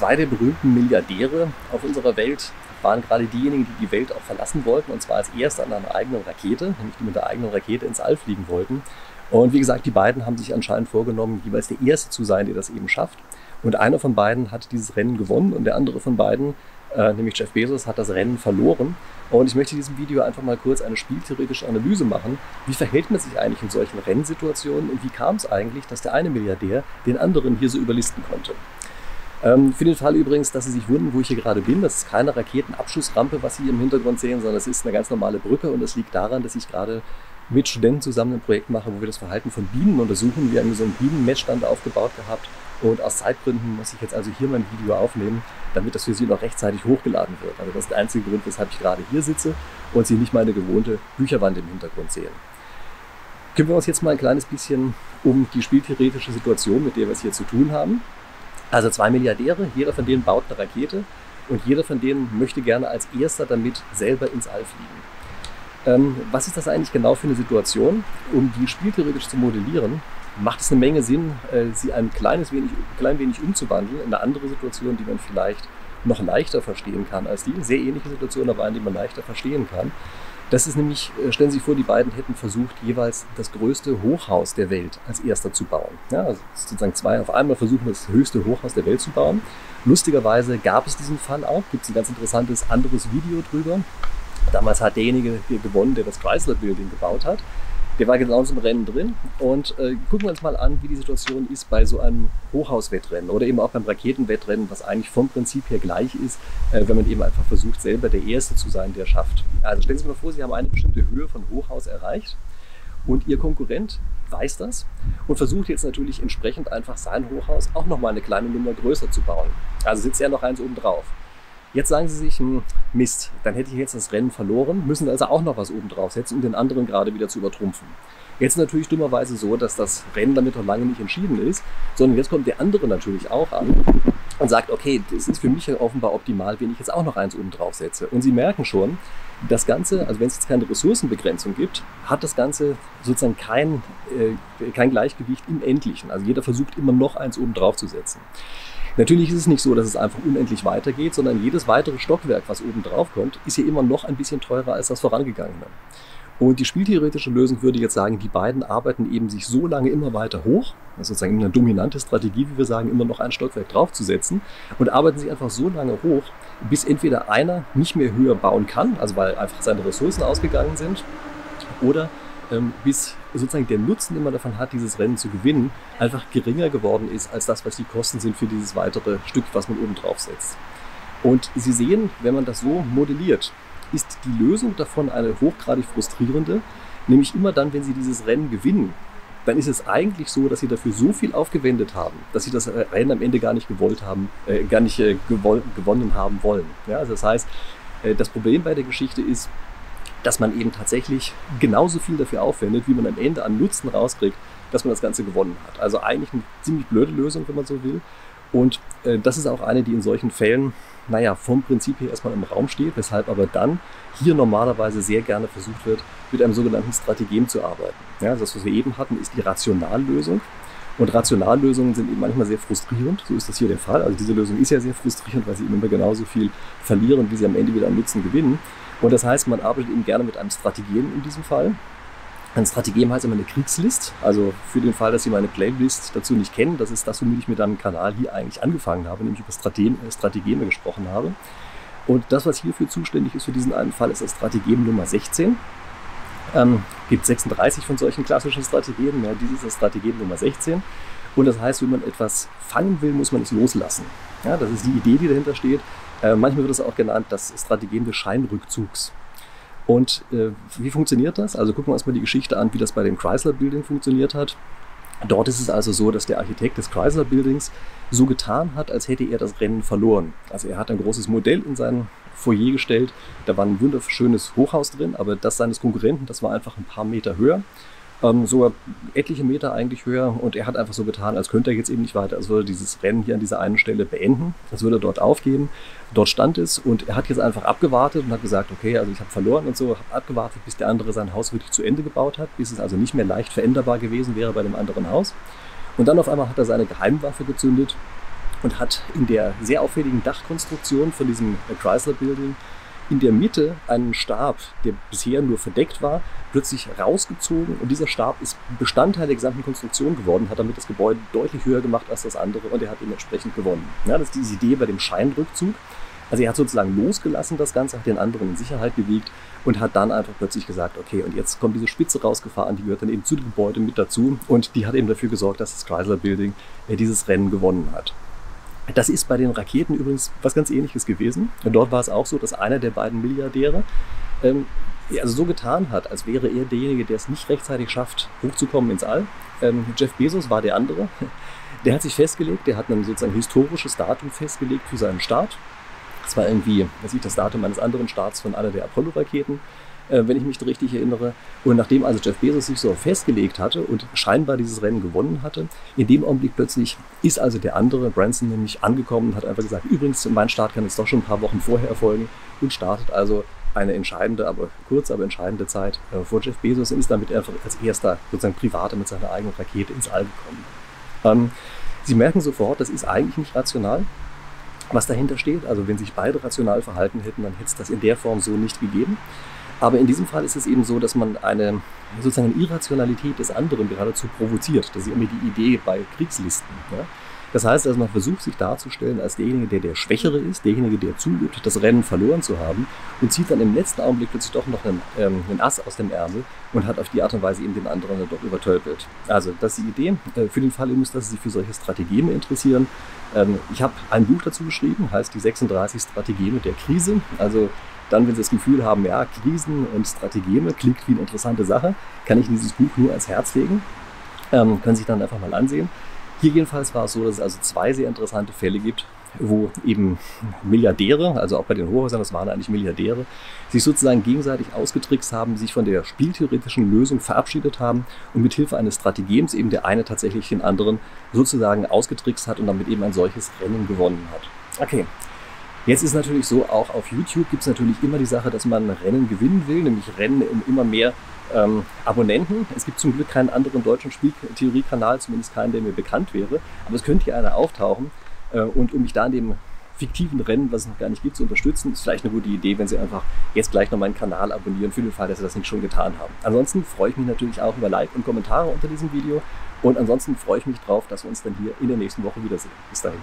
zwei der berühmten Milliardäre auf unserer Welt waren gerade diejenigen, die die Welt auch verlassen wollten, und zwar als erster an einer eigenen Rakete, nämlich die mit der eigenen Rakete ins All fliegen wollten. Und wie gesagt, die beiden haben sich anscheinend vorgenommen, jeweils der Erste zu sein, der das eben schafft. Und einer von beiden hat dieses Rennen gewonnen und der andere von beiden, äh, nämlich Jeff Bezos, hat das Rennen verloren. Und ich möchte in diesem Video einfach mal kurz eine spieltheoretische Analyse machen. Wie verhält man sich eigentlich in solchen Rennsituationen und wie kam es eigentlich, dass der eine Milliardär den anderen hier so überlisten konnte? Ähm, für den Fall übrigens, dass Sie sich wundern, wo ich hier gerade bin, das ist keine Raketenabschussrampe, was Sie im Hintergrund sehen, sondern es ist eine ganz normale Brücke und das liegt daran, dass ich gerade mit Studenten zusammen ein Projekt mache, wo wir das Verhalten von Bienen untersuchen. Wir haben so einen Bienenmessstand aufgebaut gehabt und aus Zeitgründen muss ich jetzt also hier mein Video aufnehmen, damit das für Sie noch rechtzeitig hochgeladen wird. Also das ist der einzige Grund, weshalb ich gerade hier sitze und Sie nicht meine gewohnte Bücherwand im Hintergrund sehen. Kümmern wir uns jetzt mal ein kleines bisschen um die spieltheoretische Situation, mit der wir es hier zu tun haben. Also zwei Milliardäre, jeder von denen baut eine Rakete und jeder von denen möchte gerne als erster damit selber ins All fliegen. Ähm, was ist das eigentlich genau für eine Situation? Um die spieltheoretisch zu modellieren, macht es eine Menge Sinn, äh, sie ein kleines wenig, klein wenig umzuwandeln in eine andere Situation, die man vielleicht noch leichter verstehen kann als die. Sehr ähnliche Situation, aber eine, die man leichter verstehen kann. Das ist nämlich, äh, stellen Sie sich vor, die beiden hätten versucht, jeweils das größte Hochhaus der Welt als erster zu bauen. Ja, also sozusagen zwei auf einmal versuchen, das höchste Hochhaus der Welt zu bauen. Lustigerweise gab es diesen Fall auch, gibt es ein ganz interessantes anderes Video drüber. Damals hat derjenige hier gewonnen, der das Chrysler Building gebaut hat. Der war genau im Rennen drin. Und äh, gucken wir uns mal an, wie die Situation ist bei so einem Hochhauswettrennen oder eben auch beim Raketenwettrennen, was eigentlich vom Prinzip her gleich ist, äh, wenn man eben einfach versucht, selber der Erste zu sein, der schafft. Also stellen Sie sich mal vor, Sie haben eine bestimmte Höhe von Hochhaus erreicht und Ihr Konkurrent weiß das und versucht jetzt natürlich entsprechend einfach sein Hochhaus auch nochmal eine kleine Nummer größer zu bauen. Also sitzt er noch eins oben drauf. Jetzt sagen sie sich, hm, Mist, dann hätte ich jetzt das Rennen verloren, müssen also auch noch was oben draufsetzen, um den anderen gerade wieder zu übertrumpfen. Jetzt natürlich dummerweise so, dass das Rennen damit noch lange nicht entschieden ist, sondern jetzt kommt der andere natürlich auch an und sagt, okay, das ist für mich offenbar optimal, wenn ich jetzt auch noch eins oben draufsetze. Und Sie merken schon, das Ganze, also wenn es jetzt keine Ressourcenbegrenzung gibt, hat das Ganze sozusagen kein, äh, kein Gleichgewicht im Endlichen. Also jeder versucht immer noch eins oben draufzusetzen. Natürlich ist es nicht so, dass es einfach unendlich weitergeht, sondern jedes weitere Stockwerk, was oben drauf kommt, ist ja immer noch ein bisschen teurer als das vorangegangene. Und die spieltheoretische Lösung würde jetzt sagen, die beiden arbeiten eben sich so lange immer weiter hoch, also sozusagen eine dominante Strategie, wie wir sagen, immer noch ein Stockwerk draufzusetzen und arbeiten sich einfach so lange hoch, bis entweder einer nicht mehr höher bauen kann, also weil einfach seine Ressourcen ausgegangen sind, oder ähm, bis sozusagen der Nutzen, den man davon hat, dieses Rennen zu gewinnen, einfach geringer geworden ist als das, was die Kosten sind für dieses weitere Stück, was man oben drauf setzt. Und Sie sehen, wenn man das so modelliert, ist die Lösung davon eine hochgradig frustrierende, nämlich immer dann, wenn Sie dieses Rennen gewinnen, dann ist es eigentlich so, dass sie dafür so viel aufgewendet haben, dass sie das Rennen am Ende gar nicht gewollt haben, äh, gar nicht äh, gewonnen haben wollen. Ja, also das heißt, äh, das Problem bei der Geschichte ist, dass man eben tatsächlich genauso viel dafür aufwendet, wie man am Ende an Nutzen rauskriegt, dass man das Ganze gewonnen hat. Also eigentlich eine ziemlich blöde Lösung, wenn man so will. Und äh, das ist auch eine, die in solchen Fällen, naja, vom Prinzip her erstmal im Raum steht, weshalb aber dann hier normalerweise sehr gerne versucht wird, mit einem sogenannten Strategem zu arbeiten. Ja, das, was wir eben hatten, ist die Rationallösung. Und Rationallösungen sind eben manchmal sehr frustrierend. So ist das hier der Fall. Also diese Lösung ist ja sehr frustrierend, weil sie eben immer genauso viel verlieren, wie sie am Ende wieder an Nutzen gewinnen. Und das heißt, man arbeitet eben gerne mit einem Strategem in diesem Fall. Ein Strategem heißt immer eine Kriegslist. Also für den Fall, dass Sie meine Playlist dazu nicht kennen, das ist das, womit ich mit meinem Kanal hier eigentlich angefangen habe, nämlich über Strategeme, Strategeme gesprochen habe. Und das, was hierfür zuständig ist für diesen einen Fall, ist das Strategem Nummer 16. Ähm, gibt 36 von solchen klassischen Strategien. Ja, dieses ist das Strategem Nummer 16. Und das heißt, wenn man etwas fangen will, muss man es loslassen. Ja, das ist die Idee, die dahinter steht. Äh, manchmal wird es auch genannt das Strategem des Scheinrückzugs. Und äh, wie funktioniert das? Also gucken wir uns mal die Geschichte an, wie das bei dem Chrysler Building funktioniert hat. Dort ist es also so, dass der Architekt des Chrysler Buildings so getan hat, als hätte er das Rennen verloren. Also er hat ein großes Modell in sein Foyer gestellt. Da war ein wunderschönes Hochhaus drin, aber das seines Konkurrenten, das war einfach ein paar Meter höher ähm, sogar etliche Meter eigentlich höher und er hat einfach so getan, als könnte er jetzt eben nicht weiter, als würde dieses Rennen hier an dieser einen Stelle beenden, als würde er dort aufgeben. Dort stand es und er hat jetzt einfach abgewartet und hat gesagt, okay, also ich habe verloren und so, habe abgewartet, bis der andere sein Haus wirklich zu Ende gebaut hat, bis es also nicht mehr leicht veränderbar gewesen wäre bei dem anderen Haus. Und dann auf einmal hat er seine Geheimwaffe gezündet und hat in der sehr auffälligen Dachkonstruktion von diesem Chrysler Building in der Mitte einen Stab, der bisher nur verdeckt war, plötzlich rausgezogen und dieser Stab ist Bestandteil der gesamten Konstruktion geworden, hat damit das Gebäude deutlich höher gemacht als das andere und er hat dementsprechend gewonnen. Ja, das ist diese Idee bei dem Scheinrückzug. Also er hat sozusagen losgelassen das Ganze, hat den anderen in Sicherheit gewiegt und hat dann einfach plötzlich gesagt, okay, und jetzt kommt diese Spitze rausgefahren, die gehört dann eben zu dem Gebäude mit dazu und die hat eben dafür gesorgt, dass das Chrysler Building äh, dieses Rennen gewonnen hat. Das ist bei den Raketen übrigens was ganz ähnliches gewesen. Dort war es auch so, dass einer der beiden Milliardäre ähm, also so getan hat, als wäre er derjenige, der es nicht rechtzeitig schafft, hochzukommen ins All. Ähm, Jeff Bezos war der andere. Der hat sich festgelegt, der hat ein sozusagen historisches Datum festgelegt für seinen Start. Das war irgendwie, weiß ich, das Datum eines anderen Starts von einer der Apollo-Raketen äh, wenn ich mich richtig erinnere. Und nachdem also Jeff Bezos sich so festgelegt hatte und scheinbar dieses Rennen gewonnen hatte, in dem Augenblick plötzlich ist also der andere, Branson, nämlich angekommen und hat einfach gesagt, übrigens, mein Start kann jetzt doch schon ein paar Wochen vorher erfolgen und startet also eine entscheidende, aber kurz, aber entscheidende Zeit äh, vor Jeff Bezos und ist damit einfach als erster sozusagen Privater mit seiner eigenen Rakete ins All gekommen. Ähm, Sie merken sofort, das ist eigentlich nicht rational, was dahinter steht. Also wenn sich beide rational verhalten hätten, dann hätte es das in der Form so nicht gegeben. Aber in diesem Fall ist es eben so, dass man eine sozusagen Irrationalität des anderen geradezu provoziert. Das ist immer die Idee bei Kriegslisten. Ja? Das heißt also, man versucht sich darzustellen als derjenige, der der Schwächere ist, derjenige, der zugibt, das Rennen verloren zu haben und zieht dann im letzten Augenblick plötzlich doch noch einen, ähm, einen Ass aus dem Ärmel und hat auf die Art und Weise eben den anderen dann doch übertölpelt. Also, das ist die Idee. Äh, für den Fall übrigens, dass Sie sich für solche Strategeme interessieren. Ähm, ich habe ein Buch dazu geschrieben, heißt die 36 Strategeme der Krise. Also dann, wenn Sie das Gefühl haben, ja, Krisen und Strategeme klingt wie eine interessante Sache, kann ich dieses Buch nur ans Herz legen. Ähm, können Sie sich dann einfach mal ansehen. Hier jedenfalls war es so, dass es also zwei sehr interessante Fälle gibt, wo eben Milliardäre, also auch bei den Hochhäusern, das waren eigentlich Milliardäre, sich sozusagen gegenseitig ausgetrickst haben, sich von der spieltheoretischen Lösung verabschiedet haben und mit Hilfe eines Strategems eben der eine tatsächlich den anderen sozusagen ausgetrickst hat und damit eben ein solches Rennen gewonnen hat. Okay, Jetzt ist natürlich so, auch auf YouTube gibt es natürlich immer die Sache, dass man Rennen gewinnen will, nämlich Rennen um immer mehr ähm, Abonnenten. Es gibt zum Glück keinen anderen deutschen Spieltheorie-Kanal, zumindest keinen, der mir bekannt wäre. Aber es könnte hier einer auftauchen. Äh, und um mich da in dem fiktiven Rennen, was es noch gar nicht gibt, zu unterstützen, ist vielleicht eine gute Idee, wenn Sie einfach jetzt gleich noch meinen Kanal abonnieren, für den Fall, dass Sie das nicht schon getan haben. Ansonsten freue ich mich natürlich auch über Like und Kommentare unter diesem Video. Und ansonsten freue ich mich drauf, dass wir uns dann hier in der nächsten Woche wiedersehen. Bis dahin.